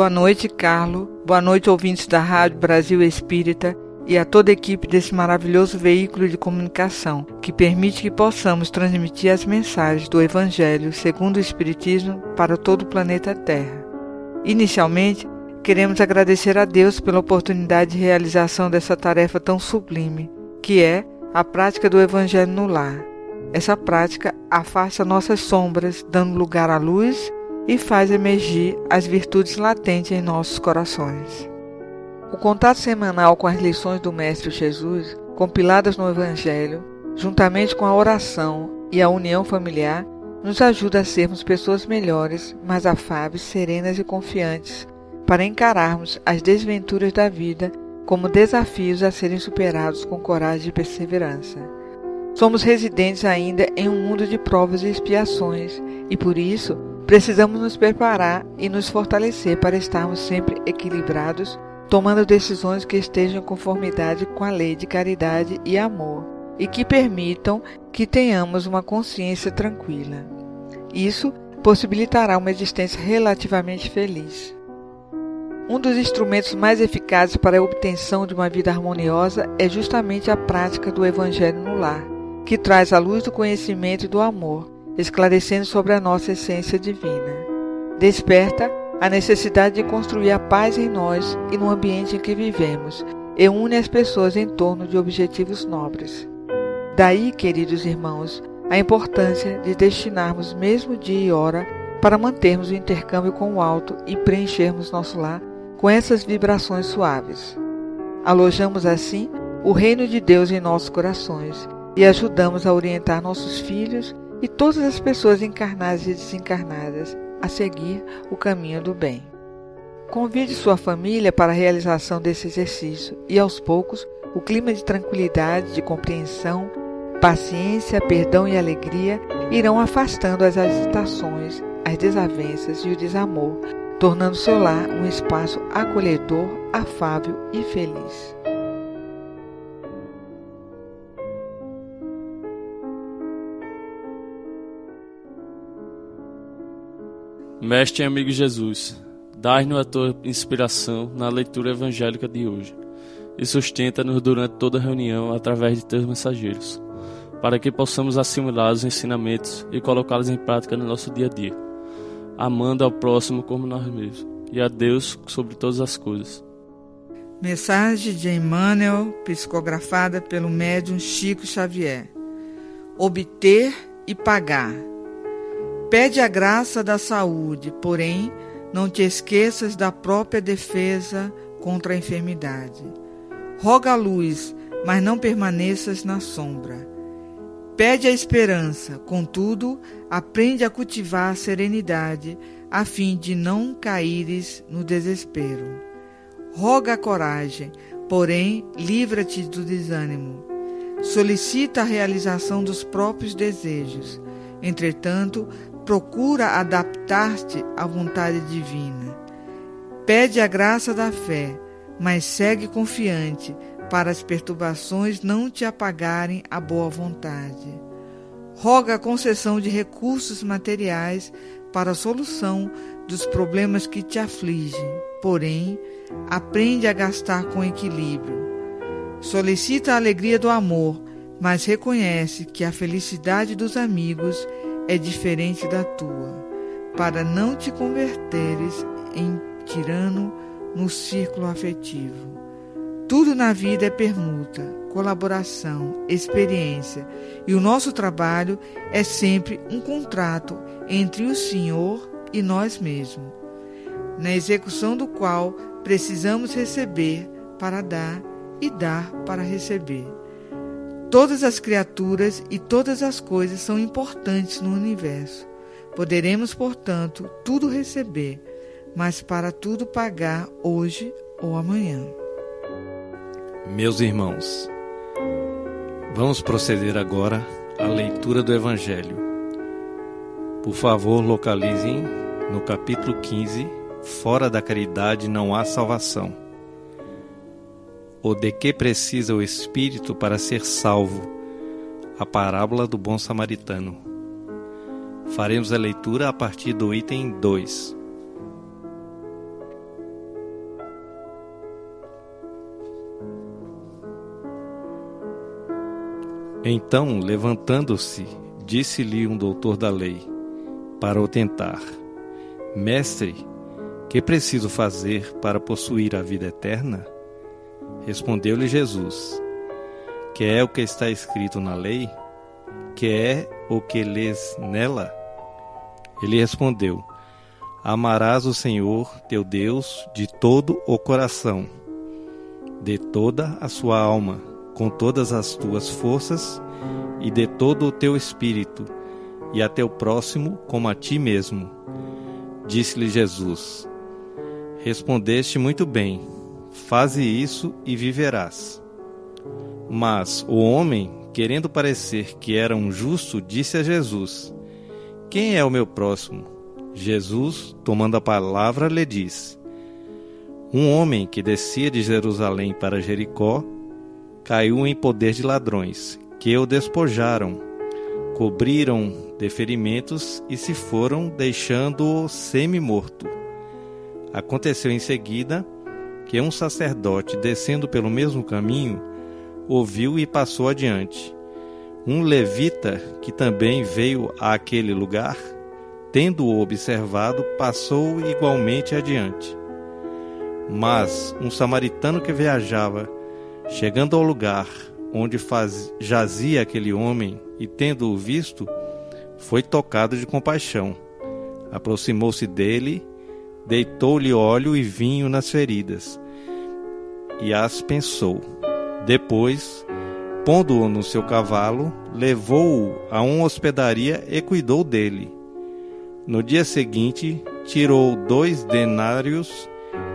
Boa noite, Carlo. Boa noite, ouvintes da Rádio Brasil Espírita e a toda a equipe desse maravilhoso veículo de comunicação que permite que possamos transmitir as mensagens do Evangelho segundo o Espiritismo para todo o planeta Terra. Inicialmente, queremos agradecer a Deus pela oportunidade de realização dessa tarefa tão sublime, que é a prática do Evangelho no lar. Essa prática afasta nossas sombras, dando lugar à luz e faz emergir as virtudes latentes em nossos corações. O contato semanal com as lições do Mestre Jesus, compiladas no Evangelho, juntamente com a oração e a união familiar, nos ajuda a sermos pessoas melhores, mais afáveis, serenas e confiantes, para encararmos as desventuras da vida como desafios a serem superados com coragem e perseverança. Somos residentes ainda em um mundo de provas e expiações, e por isso Precisamos nos preparar e nos fortalecer para estarmos sempre equilibrados, tomando decisões que estejam em conformidade com a lei de caridade e amor e que permitam que tenhamos uma consciência tranquila. Isso possibilitará uma existência relativamente feliz. Um dos instrumentos mais eficazes para a obtenção de uma vida harmoniosa é justamente a prática do Evangelho no lar, que traz a luz do conhecimento e do amor esclarecendo sobre a nossa essência divina. Desperta a necessidade de construir a paz em nós e no ambiente em que vivemos e une as pessoas em torno de objetivos nobres. Daí, queridos irmãos, a importância de destinarmos mesmo dia e hora para mantermos o intercâmbio com o alto e preenchermos nosso lar com essas vibrações suaves. Alojamos assim o reino de Deus em nossos corações e ajudamos a orientar nossos filhos e todas as pessoas encarnadas e desencarnadas a seguir o caminho do bem. Convide sua família para a realização desse exercício e, aos poucos, o clima de tranquilidade, de compreensão, paciência, perdão e alegria irão afastando as agitações, as desavenças e o desamor, tornando seu lar um espaço acolhedor, afável e feliz. Mestre e amigo Jesus, dai-nos a tua inspiração na leitura evangélica de hoje e sustenta-nos durante toda a reunião através de teus mensageiros, para que possamos assimilar os ensinamentos e colocá-los em prática no nosso dia a dia, amando ao próximo como nós mesmos e a Deus sobre todas as coisas. Mensagem de Emmanuel, psicografada pelo médium Chico Xavier. Obter e pagar. Pede a graça da saúde, porém, não te esqueças da própria defesa contra a enfermidade. Roga a luz, mas não permaneças na sombra. Pede a esperança, contudo, aprende a cultivar a serenidade, a fim de não caíres no desespero. Roga a coragem, porém, livra-te do desânimo. Solicita a realização dos próprios desejos. Entretanto, procura adaptar-te à vontade divina. Pede a graça da fé, mas segue confiante para as perturbações não te apagarem a boa vontade. Roga a concessão de recursos materiais para a solução dos problemas que te afligem, porém, aprende a gastar com equilíbrio. Solicita a alegria do amor, mas reconhece que a felicidade dos amigos é diferente da tua, para não te converteres em tirano no círculo afetivo. Tudo na vida é permuta, colaboração, experiência, e o nosso trabalho é sempre um contrato entre o Senhor e nós mesmos, na execução do qual precisamos receber para dar e dar para receber. Todas as criaturas e todas as coisas são importantes no universo. Poderemos, portanto, tudo receber, mas para tudo pagar hoje ou amanhã. Meus irmãos, vamos proceder agora à leitura do Evangelho. Por favor, localizem no capítulo 15: Fora da caridade não há salvação. O de que precisa o espírito para ser salvo? A parábola do bom samaritano. Faremos a leitura a partir do item 2. Então, levantando-se, disse-lhe um doutor da lei, para o tentar: Mestre, que preciso fazer para possuir a vida eterna? Respondeu-lhe Jesus: Que é o que está escrito na lei? Que é o que lês nela? Ele respondeu: Amarás o Senhor teu Deus de todo o coração, de toda a sua alma com todas as tuas forças e de todo o teu espírito, e a teu próximo como a ti mesmo. Disse-lhe Jesus: Respondeste muito bem, faze isso e viverás. Mas o homem, querendo parecer que era um justo, disse a Jesus: Quem é o meu próximo? Jesus, tomando a palavra, lhe diz: Um homem que descia de Jerusalém para Jericó caiu em poder de ladrões, que o despojaram, cobriram de ferimentos e se foram, deixando-o semi-morto. Aconteceu em seguida que um sacerdote, descendo pelo mesmo caminho, ouviu e passou adiante. Um levita, que também veio àquele lugar, tendo-o observado, passou igualmente adiante. Mas um samaritano que viajava Chegando ao lugar onde faz, jazia aquele homem e tendo-o visto, foi tocado de compaixão. Aproximou-se dele, deitou-lhe óleo e vinho nas feridas e as pensou. Depois, pondo-o no seu cavalo, levou-o a uma hospedaria e cuidou dele. No dia seguinte, tirou dois denários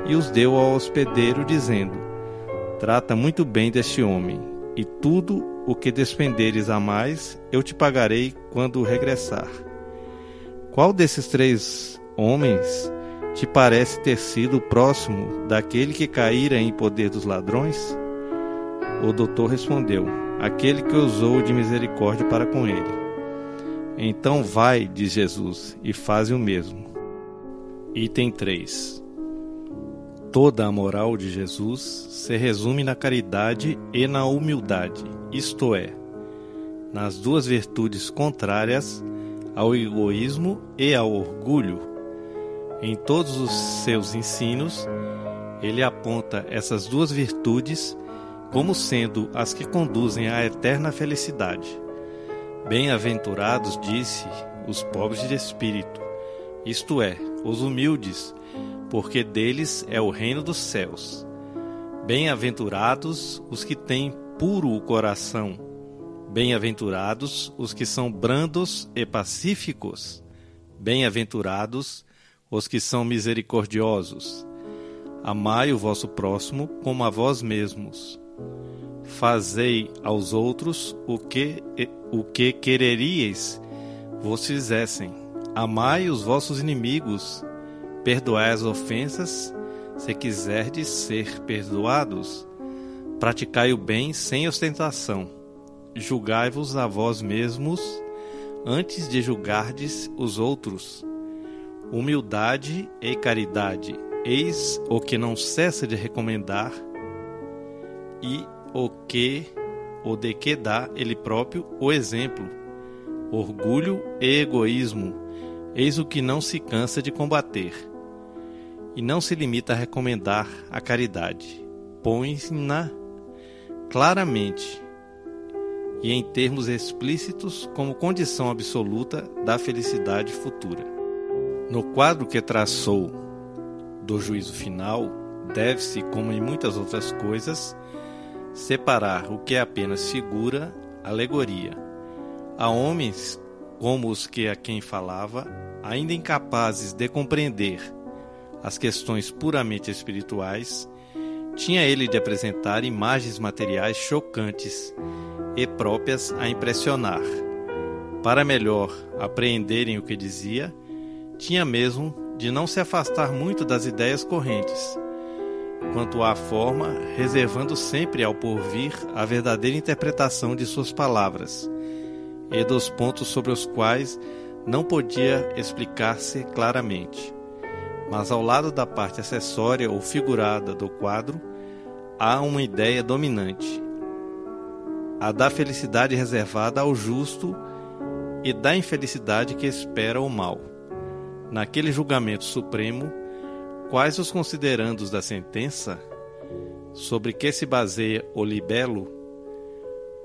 e os deu ao hospedeiro, dizendo: Trata muito bem deste homem, e tudo o que despenderes a mais eu te pagarei quando regressar. Qual desses três homens te parece ter sido próximo daquele que caíra em poder dos ladrões? O doutor respondeu: Aquele que usou de misericórdia para com ele. Então vai, diz Jesus, e faz o mesmo. Item 3 Toda a moral de Jesus se resume na caridade e na humildade, isto é, nas duas virtudes contrárias ao egoísmo e ao orgulho. Em todos os seus ensinos, ele aponta essas duas virtudes como sendo as que conduzem à eterna felicidade. Bem-aventurados, disse, os pobres de espírito, isto é, os humildes, porque deles é o reino dos céus. Bem-aventurados os que têm puro o coração. Bem-aventurados os que são brandos e pacíficos. Bem-aventurados os que são misericordiosos. Amai o vosso próximo como a vós mesmos. Fazei aos outros o que o que quereríeis vos fizessem. Amai os vossos inimigos Perdoai as ofensas, se quiserdes ser perdoados. Praticai o bem sem ostentação. Julgai-vos a vós mesmos antes de julgardes os outros. Humildade e caridade, eis o que não cessa de recomendar e o que o de que dá ele próprio o exemplo. Orgulho e egoísmo, eis o que não se cansa de combater e não se limita a recomendar a caridade, põe-na claramente e em termos explícitos como condição absoluta da felicidade futura. No quadro que traçou do juízo final, deve-se, como em muitas outras coisas, separar o que é apenas figura Alegoria. Há homens como os que a quem falava, ainda incapazes de compreender as questões puramente espirituais, tinha ele de apresentar imagens materiais chocantes e próprias a impressionar. Para melhor apreenderem o que dizia, tinha mesmo de não se afastar muito das ideias correntes, quanto à forma, reservando sempre ao porvir a verdadeira interpretação de suas palavras e dos pontos sobre os quais não podia explicar-se claramente. Mas ao lado da parte acessória ou figurada do quadro, há uma ideia dominante, a da felicidade reservada ao justo e da infelicidade que espera o mal. Naquele julgamento supremo, quais os considerandos da sentença, sobre que se baseia o libelo,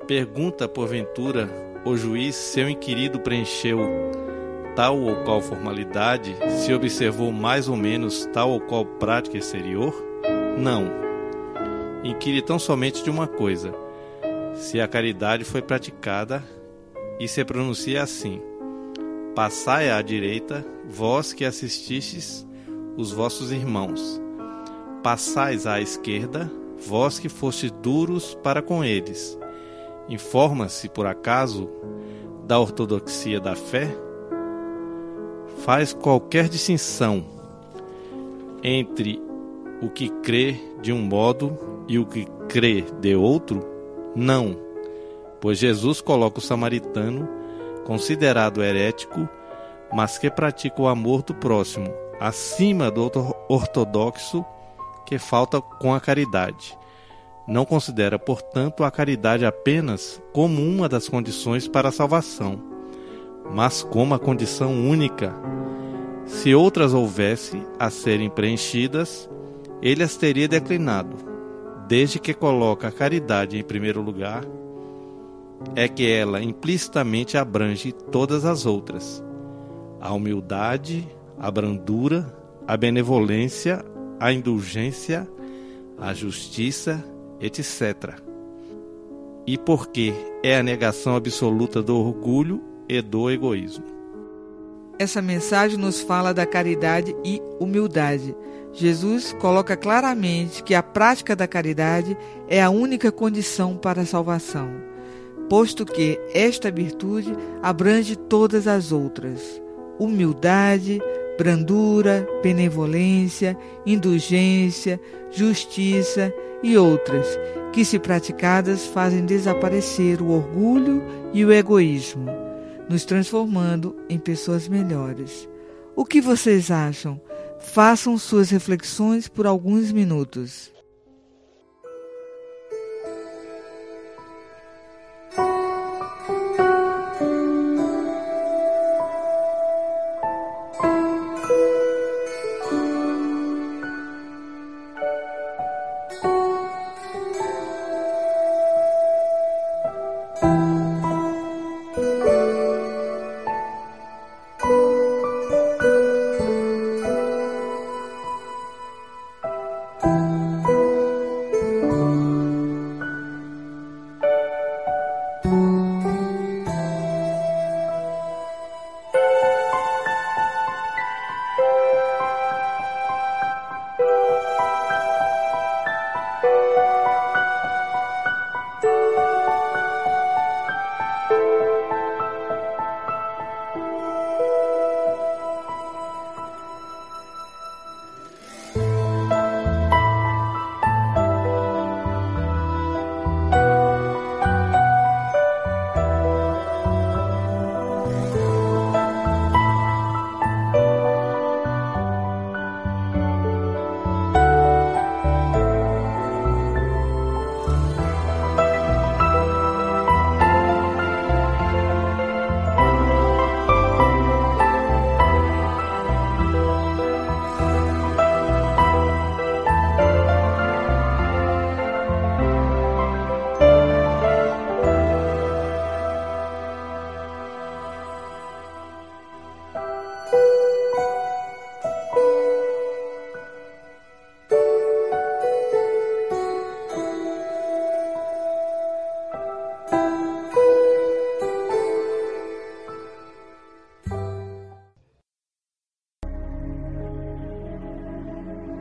pergunta porventura o juiz seu inquirido preencheu tal ou qual formalidade, se observou mais ou menos tal ou qual prática exterior? Não. Inquire tão somente de uma coisa: se a caridade foi praticada e se pronuncia assim: Passai à direita, vós que assististes os vossos irmãos. Passais à esquerda, vós que fostes duros para com eles. Informa-se, por acaso, da ortodoxia da fé? Faz qualquer distinção entre o que crê de um modo e o que crê de outro? Não, pois Jesus coloca o samaritano, considerado herético, mas que pratica o amor do próximo, acima do ortodoxo que falta com a caridade. Não considera, portanto, a caridade apenas como uma das condições para a salvação, mas como a condição única. Se outras houvesse a serem preenchidas, ele as teria declinado. Desde que coloca a caridade em primeiro lugar, é que ela implicitamente abrange todas as outras. A humildade, a brandura, a benevolência, a indulgência, a justiça, etc. E porque é a negação absoluta do orgulho e do egoísmo. Essa mensagem nos fala da caridade e humildade. Jesus coloca claramente que a prática da caridade é a única condição para a salvação, posto que esta virtude abrange todas as outras: humildade, brandura, benevolência, indulgência, justiça e outras, que, se praticadas, fazem desaparecer o orgulho e o egoísmo, nos transformando em pessoas melhores. O que vocês acham? Façam suas reflexões por alguns minutos.